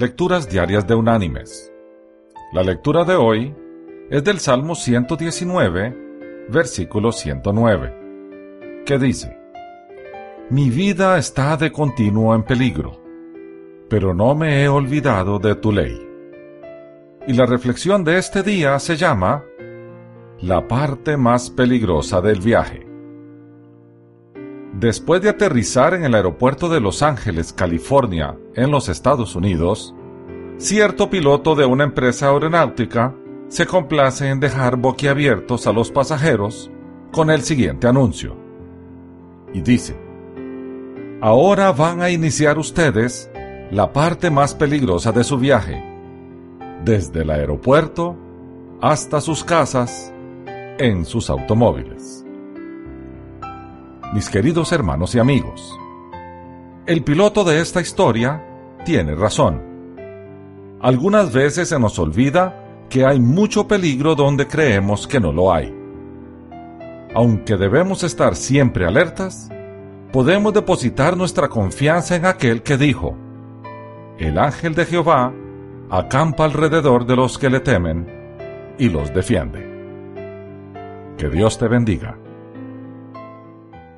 Lecturas Diarias de Unánimes. La lectura de hoy es del Salmo 119, versículo 109, que dice, Mi vida está de continuo en peligro, pero no me he olvidado de tu ley. Y la reflexión de este día se llama La parte más peligrosa del viaje. Después de aterrizar en el aeropuerto de Los Ángeles, California, en los Estados Unidos, cierto piloto de una empresa aeronáutica se complace en dejar boquiabiertos a los pasajeros con el siguiente anuncio. Y dice, Ahora van a iniciar ustedes la parte más peligrosa de su viaje, desde el aeropuerto hasta sus casas en sus automóviles mis queridos hermanos y amigos. El piloto de esta historia tiene razón. Algunas veces se nos olvida que hay mucho peligro donde creemos que no lo hay. Aunque debemos estar siempre alertas, podemos depositar nuestra confianza en aquel que dijo, El ángel de Jehová acampa alrededor de los que le temen y los defiende. Que Dios te bendiga.